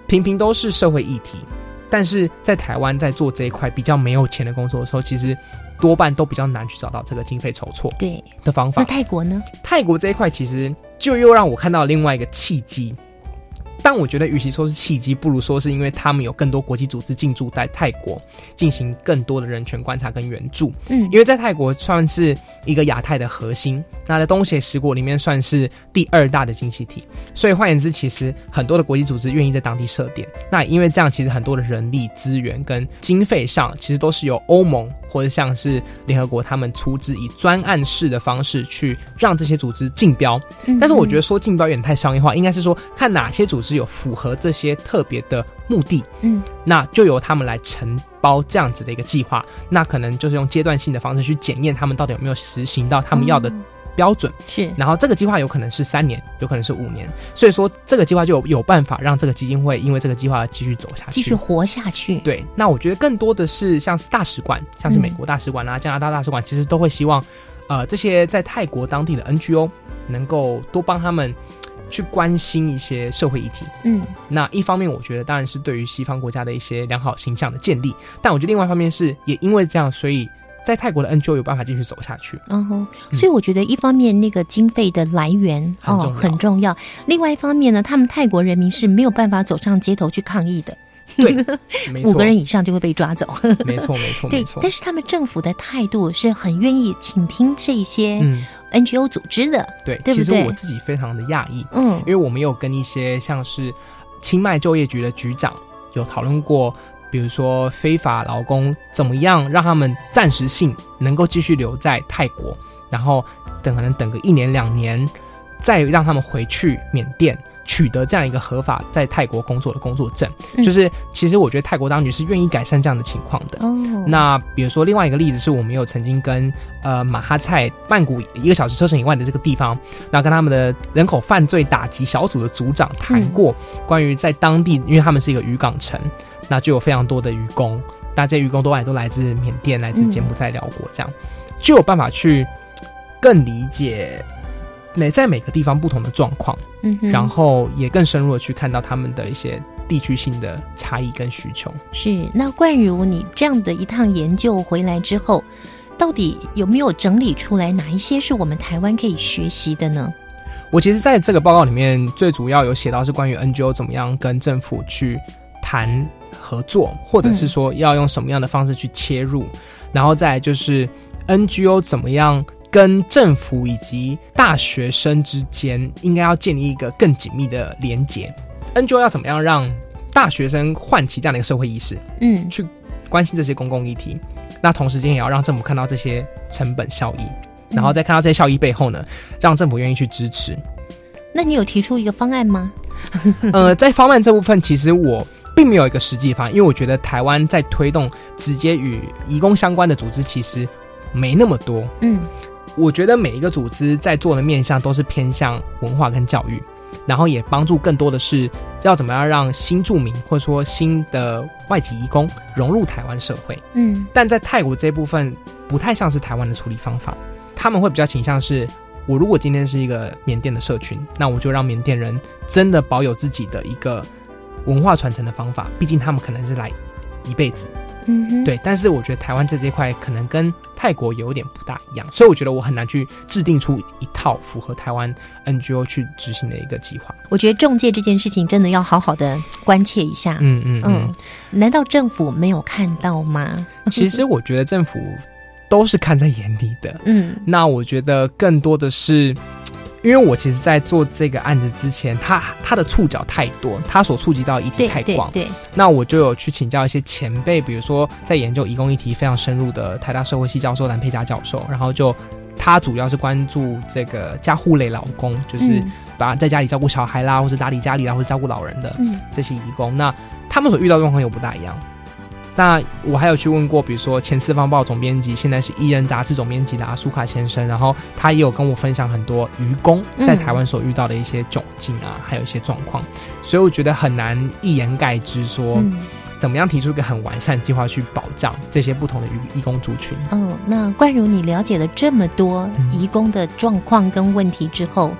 频频都是社会议题。但是在台湾在做这一块比较没有钱的工作的时候，其实多半都比较难去找到这个经费筹措对的方法。那泰国呢？泰国这一块其实就又让我看到另外一个契机。但我觉得，与其说是契机，不如说是因为他们有更多国际组织进驻在泰国，进行更多的人权观察跟援助。嗯，因为在泰国算是一个亚太的核心，那在东协十国里面算是第二大的经济体。所以换言之，其实很多的国际组织愿意在当地设点。那因为这样，其实很多的人力资源跟经费上，其实都是由欧盟或者像是联合国他们出资，以专案式的方式去让这些组织竞标。嗯但是我觉得说竞标有点太商业化，应该是说看哪些组织有符合这些特别的目的，嗯，那就由他们来承包这样子的一个计划。那可能就是用阶段性的方式去检验他们到底有没有实行到他们要的标准。是，然后这个计划有可能是三年，有可能是五年，所以说这个计划就有有办法让这个基金会因为这个计划而继续走下去，继续活下去。对，那我觉得更多的是像是大使馆，像是美国大使馆啊、加拿大大使馆，其实都会希望，呃，这些在泰国当地的 NGO 能够多帮他们去关心一些社会议题。嗯，那一方面，我觉得当然是对于西方国家的一些良好形象的建立，但我觉得另外一方面是也因为这样，所以在泰国的 NGO 有办法继续走下去。嗯哼，所以我觉得一方面那个经费的来源哦很重要另外一方面呢，他们泰国人民是没有办法走上街头去抗议的。对，五个人以上就会被抓走。没错，没错，对没错。但是他们政府的态度是很愿意倾听这一些嗯 NGO 组织的，对，对不对其实我自己非常的讶异，嗯因为我们有跟一些像是清迈就业局的局长有讨论过，比如说非法劳工怎么样让他们暂时性能够继续留在泰国，然后等可能等个一年两年，再让他们回去缅甸。取得这样一个合法在泰国工作的工作证，嗯就是其实我觉得泰国当局是愿意改善这样的情况的。哦那比如说另外一个例子是我们有曾经跟呃马哈菜曼谷一个小时车程以外的这个地方，那跟他们的人口犯罪打击小组的组长谈过关于在当地，因为他们是一个渔港城，那就有非常多的渔工，那这些渔工都来都来自缅甸、来自柬埔寨、辽国，这样就有办法去更理解每在每个地方不同的状况，嗯然后也更深入的去看到他们的一些地区性的差异跟需求。是，那冠如你这样的一趟研究回来之后，到底有没有整理出来哪一些是我们台湾可以学习的呢？我其实在这个报告里面，最主要有写到是关于 NGO 怎么样跟政府去谈合作，或者是说要用什么样的方式去切入，然后再就是 NGO 怎么样跟政府以及大学生之间应该要建立一个更紧密的连结。NGO 要怎么样让大学生唤起这样的一个社会意识，嗯，去关心这些公共议题，那同时间也要让政府看到这些成本效益，然后再看到这些效益背后呢，让政府愿意去支持。那你有提出一个方案吗？呃，在方案这部分，其实我并没有一个实际方案，因为我觉得台湾在推动直接与移工相关的组织，其实没那么多。嗯，我觉得每一个组织在做的面向都是偏向文化跟教育，然后也帮助更多的是要怎么样让新住民或者说新的外籍移工融入台湾社会。嗯，但在泰国这部分不太像是台湾的处理方法，他们会比较倾向是，我如果今天是一个缅甸的社群，那我就让缅甸人真的保有自己的一个文化传承的方法，毕竟他们可能是来一辈子。嗯哼，对，但是我觉得台湾在这一块可能跟泰国有点不大一样，所以我觉得我很难去制定出一套符合台湾 NGO 去执行的一个计划。我觉得中介这件事情真的要好好的关切一下。嗯嗯嗯难道政府没有看到吗？其实我觉得政府都是看在眼里的。嗯，那我觉得更多的是，因为我其实，在做这个案子之前，他他的触角太多，他所触及到的议题太广，对对，那我就有去请教一些前辈，比如说在研究移工议题非常深入的台大社会系教授蓝佩佳教授，然后就他主要是关注这个家护类劳工，就是、嗯。把在家里照顾小孩啦，或者打理家里啦，或者照顾老人的，嗯，这些义工，那他们所遇到的状况又不大一样。那我还有去问过，比如说前四方报总编辑，现在是艺人杂志总编辑的阿苏卡先生，然后他也有跟我分享很多渔工在台湾所遇到的一些窘境啊，还有一些状况，所以我觉得很难一言盖之说。怎么样提出一个很完善计划去保障这些不同的义义工族群？哦，那冠如你了解了这么多义工的状况跟问题之后，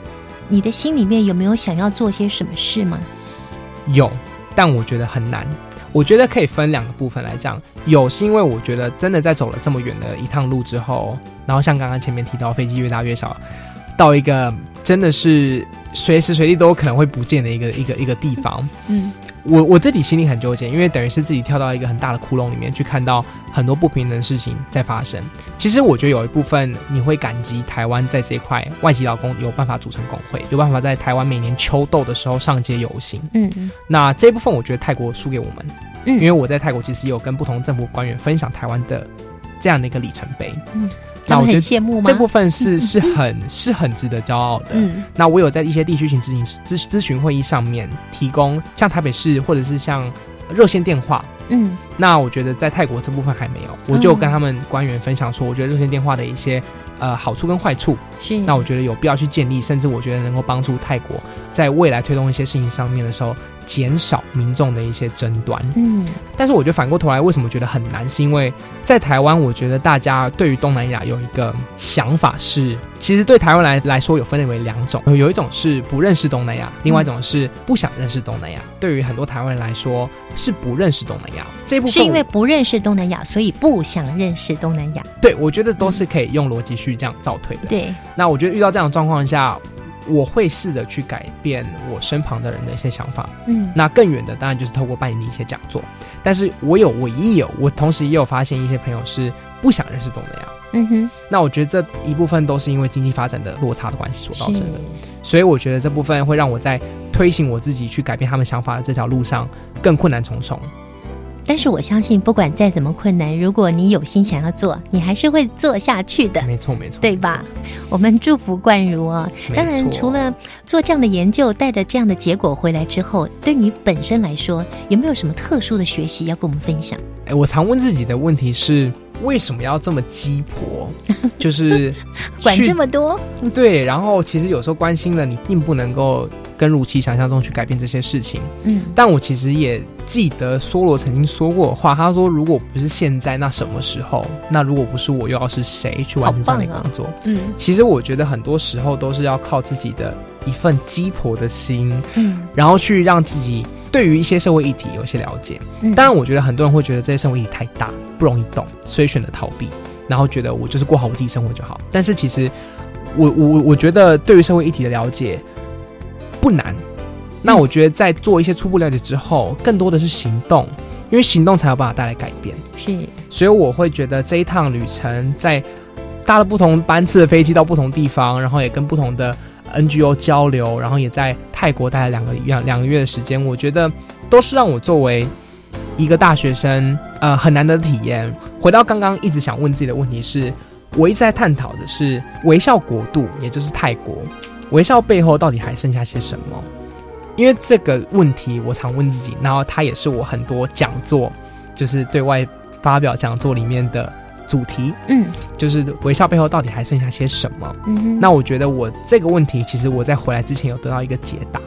你的心里面有没有想要做些什么事吗？有，但我觉得很难。我觉得可以分两个部分来讲。有是因为我觉得真的在走了这么远的一趟路之后，然后像刚刚前面提到飞机越大越小，到一个真的是随时随地都可能会不见的一个一个一个地方。嗯。我我自己心里很纠结，因为等于是自己跳到一个很大的窟窿里面去看到很多不平等的事情在发生。其实我觉得有一部分你会感激台湾在这一块外籍劳工有办法组成工会，有办法在台湾每年秋斗的时候上街游行。嗯嗯。那这部分我觉得泰国输给我们，嗯，因为我在泰国其实有跟不同政府官员分享台湾的这样的一个里程碑。嗯。那我觉得羡慕吗？这部分是是很是很值得骄傲的。嗯，那我有在一些地区型咨询咨咨询会议上面提供，像台北市或者是像热线电话。嗯，那我觉得在泰国这部分还没有，我就跟他们官员分享说，我觉得热线电话的一些呃好处跟坏处。是，那我觉得有必要去建立，甚至我觉得能够帮助泰国在未来推动一些事情上面的时候。减少民众的一些争端，嗯，但是我觉得反过头来，为什么觉得很难？是因为在台湾，我觉得大家对于东南亚有一个想法是，其实对台湾来来说有分类为两种，有一种是不认识东南亚，另外一种是不想认识东南亚。对于很多台湾人来说，是不认识东南亚这部分，是因为不认识东南亚，所以不想认识东南亚。对，我觉得都是可以用逻辑去这样倒推的。对，那我觉得遇到这样的状况下。我会试着去改变我身旁的人的一些想法，嗯，那更远的当然就是透过办理一些讲座，但是我有，我也有，我同时也有发现一些朋友是不想认识东南亚，嗯哼，那我觉得这一部分都是因为经济发展的落差的关系所造成的，所以我觉得这部分会让我在推行我自己去改变他们想法的这条路上更困难重重。但是我相信，不管再怎么困难，如果你有心想要做，你还是会做下去的。没错，没错，对吧？我们祝福冠如啊。当然，除了做这样的研究，带着这样的结果回来之后，对你本身来说，有没有什么特殊的学习要跟我们分享？哎，我常问自己的问题是：为什么要这么鸡婆？就是管这么多？对。然后，其实有时候关心了，你并不能够。跟如其想象中去改变这些事情，嗯，但我其实也记得梭罗曾经说过的话，他说：“如果不是现在，那什么时候？那如果不是我，又要是谁去完成这样的工作？”嗯，其实我觉得很多时候都是要靠自己的一份鸡婆的心，嗯，然后去让自己对于一些社会议题有些了解。嗯当然，我觉得很多人会觉得这些社会议题太大，不容易懂，所以选择逃避，然后觉得我就是过好我自己生活就好。但是其实，我我我觉得对于社会议题的了解。不难，那我觉得在做一些初步了解之后，更多的是行动，因为行动才有办法带来改变。是，所以我会觉得这一趟旅程，在搭了不同班次的飞机到不同地方，然后也跟不同的 NGO 交流，然后也在泰国待了两个两两个月的时间，我觉得都是让我作为一个大学生，呃，很难得的体验。回到刚刚一直想问自己的问题是，我一直在探讨的是微笑国度，也就是泰国。微笑背后到底还剩下些什么？因为这个问题，我常问自己，然后它也是我很多讲座，就是对外发表讲座里面的主题。嗯，就是微笑背后到底还剩下些什么？嗯，那我觉得我这个问题，其实我在回来之前有得到一个解答，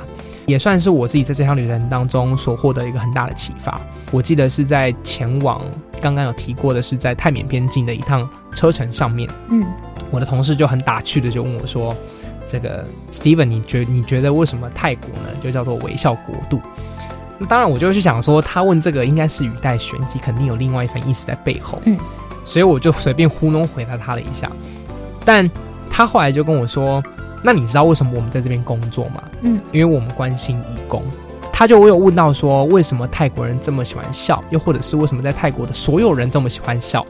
也算是我自己在这趟旅程当中所获得一个很大的启发。我记得是在前往刚刚有提过的是在泰缅边境的一趟车程上面，嗯，我的同事就很打趣的就问我说。这个 Steven，你觉你觉得为什么泰国呢就叫做微笑国度？那当然，我就去想说，他问这个应该是语带玄机，肯定有另外一番意思在背后。嗯，所以我就随便糊弄回答他了一下。但他后来就跟我说：“那你知道为什么我们在这边工作吗？”嗯，因为我们关心义工。他就我有问到说，为什么泰国人这么喜欢笑？又或者是为什么在泰国的所有人这么喜欢笑？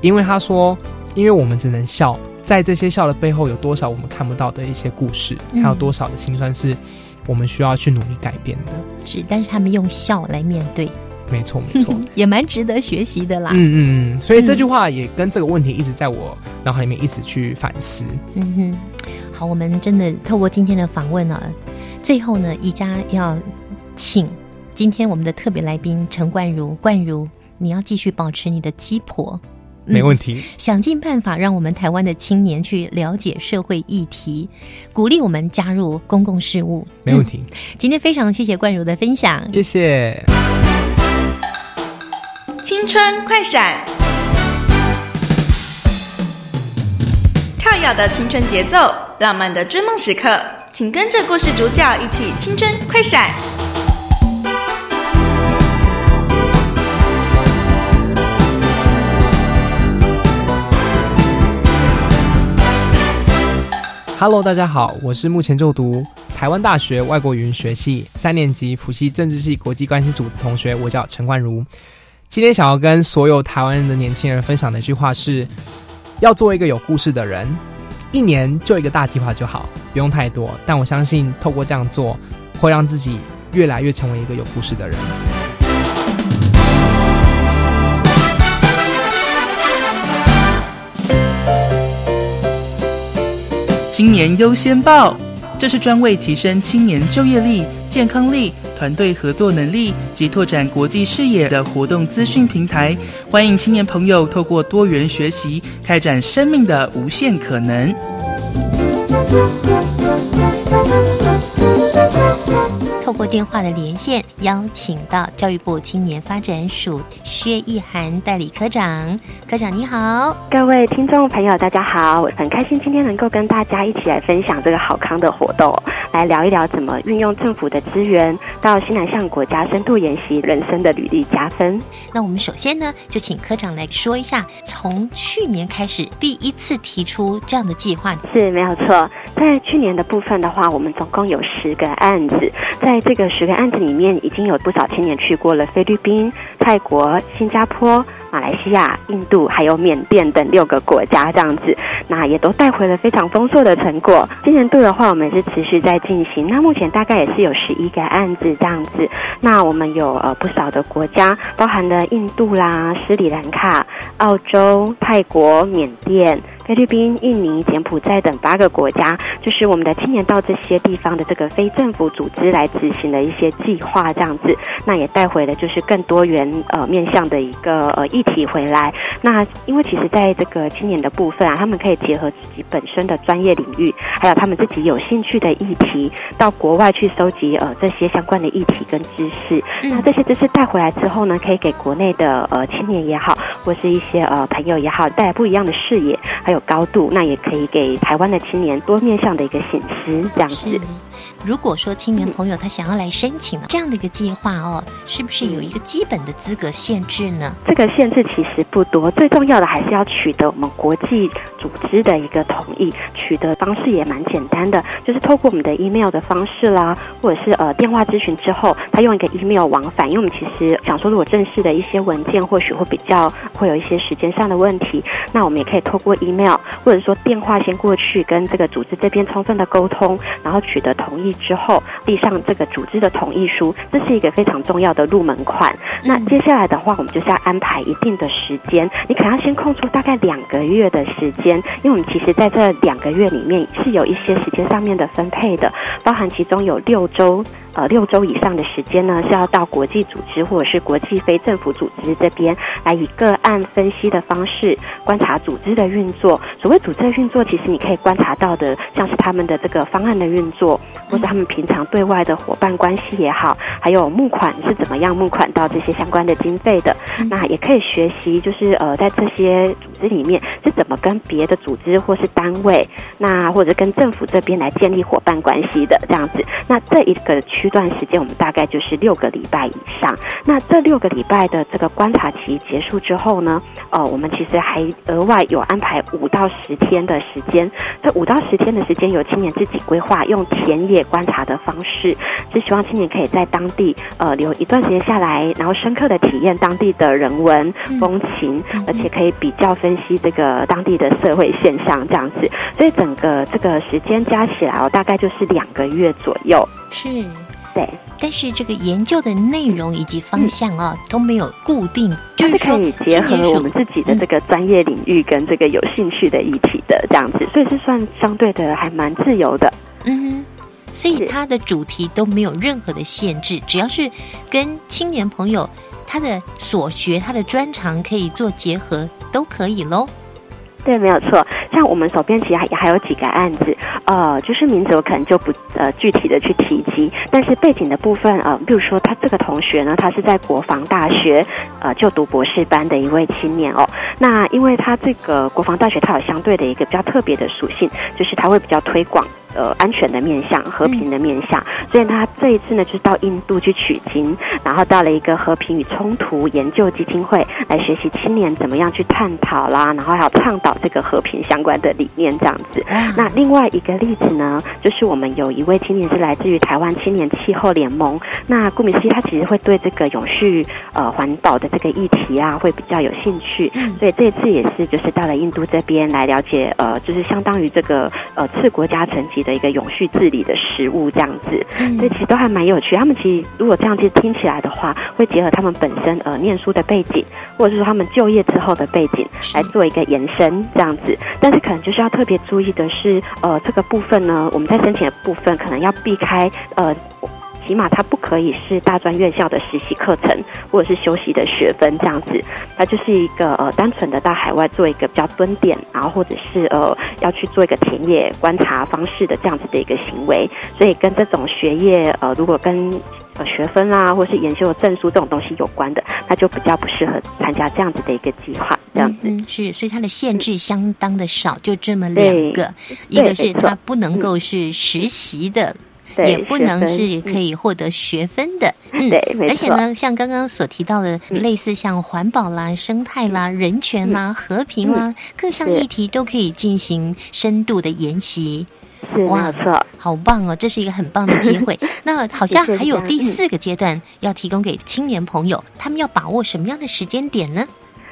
因为他说，因为我们只能笑。在这些笑的背后，有多少我们看不到的一些故事，还有多少的心酸是我们需要去努力改变的？是，但是他们用笑来面对，没错，没错，也蛮值得学习的啦。嗯嗯嗯，所以这句话也跟这个问题一直在我脑海里面一直去反思。嗯哼，好，我们真的透过今天的访问呢，最后呢，宜家要请今天我们的特别来宾陈冠如，冠如，你要继续保持你的鸡婆。没问题，想尽办法让我们台湾的青年去了解社会议题，鼓励我们加入公共事务。没问题。今天非常谢谢冠如的分享，谢谢。青春快闪，跳跃的青春节奏，浪漫的追梦时刻，请跟着故事主角一起青春快闪。Hello，大家好，我是目前就读台湾大学外国语言学系三年级辅系政治系国际关系组的同学，我叫陈冠如。今天想要跟所有台湾人的年轻人分享的一句话是：要做一个有故事的人，一年就一个大计划就好，不用太多。但我相信，透过这样做，会让自己越来越成为一个有故事的人。青年优先报，这是专为提升青年就业力、健康力、团队合作能力及拓展国际视野的活动资讯平台。欢迎青年朋友透过多元学习，开展生命的无限可能。透过电话的连线，邀请到教育部青年发展署薛意涵代理科长。科长你好，各位听众朋友大家好，我很开心今天能够跟大家一起来分享这个好康的活动，来聊一聊怎么运用政府的资源到西南向国家深度研习人生的履历加分。那我们首先呢，就请科长来说一下，从去年开始第一次提出这样的计划，是没有错。在去年的部分的话，我们总共有十个案子，在这个十个案子里面，已经有不少青年去过了菲律宾、泰国、新加坡、马来西亚、印度，还有缅甸等六个国家这样子，那也都带回了非常丰硕的成果。今年度的话，我们是持续在进行，那目前大概也是有十一个案子这样子。那我们有呃不少的国家，包含了印度啦、斯里兰卡、澳洲、泰国、缅甸。菲律宾、印尼、柬埔寨等八个国家，就是我们的青年到这些地方的这个非政府组织来执行的一些计划，这样子，那也带回了就是更多元呃面向的一个呃议题回来。那因为其实在这个青年的部分啊，他们可以结合自己本身的专业领域，还有他们自己有兴趣的议题，到国外去收集呃这些相关的议题跟知识。那这些知识带回来之后呢，可以给国内的呃青年也好，或是一些呃朋友也好，带来不一样的视野，还有。有高度，那也可以给台湾的青年多面向的一个醒思，这样子。如果说青年朋友他想要来申请这样的一个计划哦，是不是有一个基本的资格限制呢？这个限制其实不多，最重要的还是要取得我们国际组织的一个同意。取得方式也蛮简单的，就是透过我们的 email 的方式啦，或者是呃电话咨询之后，他用一个 email 往返。因为我们其实想说，如果正式的一些文件或许会比较会有一些时间上的问题，那我们也可以透过 email 或者说电话先过去跟这个组织这边充分的沟通，然后取得同意。之后递上这个组织的同意书，这是一个非常重要的入门款。那接下来的话，我们就是要安排一定的时间，你可能要先空出大概两个月的时间，因为我们其实在这两个月里面是有一些时间上面的分配的，包含其中有六周。呃，六周以上的时间呢，是要到国际组织或者是国际非政府组织这边来以个案分析的方式观察组织的运作。所谓组织的运作，其实你可以观察到的，像是他们的这个方案的运作，或者他们平常对外的伙伴关系也好，还有募款是怎么样募款到这些相关的经费的。那也可以学习，就是呃，在这些组织里面是怎么跟别的组织或是单位，那或者跟政府这边来建立伙伴关系的这样子。那这一个区。段时间，我们大概就是六个礼拜以上。那这六个礼拜的这个观察期结束之后呢，呃，我们其实还额外有安排五到十天的时间。这五到十天的时间，由青年自己规划，用田野观察的方式，是希望青年可以在当地呃留一段时间下来，然后深刻的体验当地的人文风情，而且可以比较分析这个当地的社会现象这样子。所以整个这个时间加起来哦，大概就是两个月左右。是。对，但是这个研究的内容以及方向啊、都没有固定，就就是可以结合我们自己的这个专业领域跟这个有兴趣的议题的这样子，所以是算相对的还蛮自由的。嗯，所以它的主题都没有任何的限制，只要是跟青年朋友他的所学、他的专长可以做结合，都可以喽。对，没有错。像我们手边其实还还有几个案子，呃，就是名字我可能就不呃具体的去提及，但是背景的部分，呃，比如说他这个同学呢，他是在国防大学呃就读博士班的一位青年哦。那因为他这个国防大学，它有相对的一个比较特别的属性，就是它会比较推广。呃，安全的面向、和平的面向，所以他这一次呢，就是到印度去取经，然后到了一个和平与冲突研究基金会来学习青年怎么样去探讨啦，然后还有倡导这个和平相关的理念这样子。那另外一个例子呢，就是我们有一位青年是来自于台湾青年气候联盟，那顾名思义，他其实会对这个永续呃环保的这个议题啊，会比较有兴趣，所以这次也是就是到了印度这边来了解呃，就是相当于这个呃次国家层级的一个永续治理的食物这样子，所以其实都还蛮有趣。他们其实如果这样去听起来的话，会结合他们本身呃念书的背景，或者是说他们就业之后的背景来做一个延伸这样子。但是可能就是要特别注意的是，呃，这个部分呢，我们在申请的部分可能要避开呃。起码它不可以是大专院校的实习课程，或者是修习的学分这样子，它就是一个呃单纯的到海外做一个比较蹲点，然后或者是呃要去做一个田野观察方式的这样子的一个行为，所以跟这种学业呃如果跟呃学分啦或是研修的证书这种东西有关的，那就比较不适合参加这样子的一个计划。这样子、嗯，是，所以它的限制相当的少，就这么两个，一个是对没错它不能够是实习的。对也不能是可以获得学分的，嗯，对而且呢，像刚刚所提到的，类似像环保啦、生态啦、人权啦、和平啦，各项议题都可以进行深度的研习。是没有错，好棒哦！这是一个很棒的机会。那好像还有第四个阶段要提供给青年朋友，他们要把握什么样的时间点呢？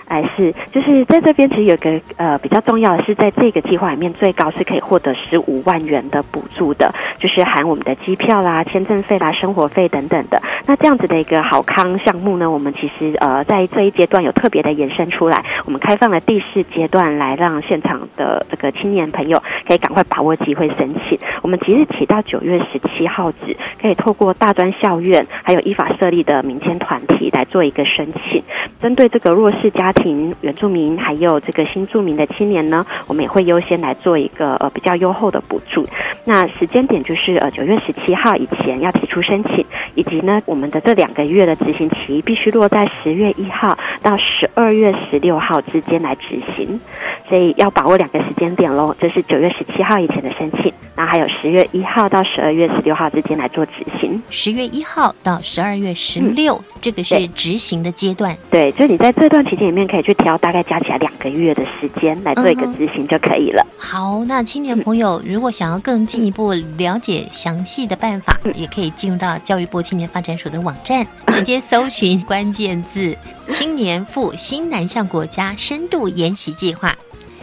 哎，是，就是在这边其实有个呃比较重要的是，在这个计划里面，最高是可以获得十五万元的补助的，就是含我们的机票啦、签证费啦、生活费等等的。那这样子的一个好康项目呢，我们其实呃在这一阶段有特别的延伸出来，我们开放了第四阶段来让现场的这个青年朋友可以赶快把握机会申请。我们即日起到九月十七号止，可以透过大专校院还有依法设立的民间团体来做一个申请。针对这个弱势家庭、原住民还有这个新住民的青年呢，我们也会优先来做一个呃比较优厚的补助。那时间点就是呃九月十七号以前要提出申请，以及呢我们的这两个月的执行期必须落在十月一号到十二月十六号之间来执行，所以要把握两个时间点喽，这是九月十七号以前的申请，然后还有十月一号到十二月十六号之间来做执行。十月一号到十二月十六、这个是执行的阶段。对，就你在这段期间里面可以去挑大概加起来两个月的时间来做一个执行就可以了。好，那青年朋友如果想要更进一步了解详细的办法，也可以进入到教育部青年发展署的网站，直接搜寻关键字“青年赴新南向国家深度研习计划”。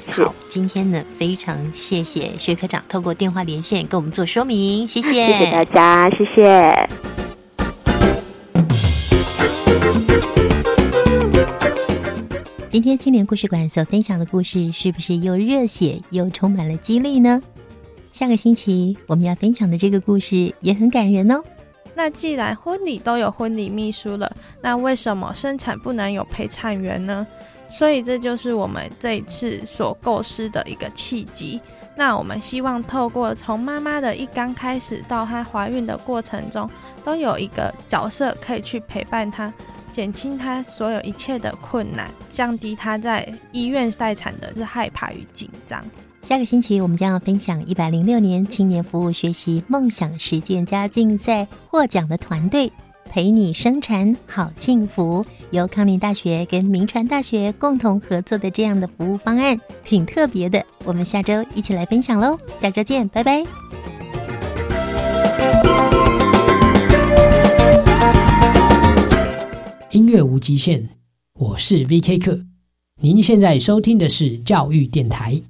好，今天呢非常谢谢薛科长透过电话连线跟我们做说明，谢谢，谢谢大家，谢谢。今天青年故事馆所分享的故事，是不是又热血又充满了激励呢？下个星期我们要分享的这个故事也很感人哦。那既然婚礼都有婚礼秘书了，那为什么生产不能有陪产员呢？所以这就是我们这一次所构思的一个契机。那我们希望透过从妈妈的一刚开始到她怀孕的过程中，都有一个角色可以去陪伴她，减轻他所有一切的困难，降低他在医院待产的是害怕与紧张。下个星期我们将要分享一百零六年青年服务学习梦想实践家竞赛获奖的团队。陪你生产好幸福，由康宁大学跟明传大学共同合作的这样的服务方案，挺特别的。我们下周一起来分享喽，下周见，拜拜。音乐无极限，我是 VK 课。您现在收听的是教育电台。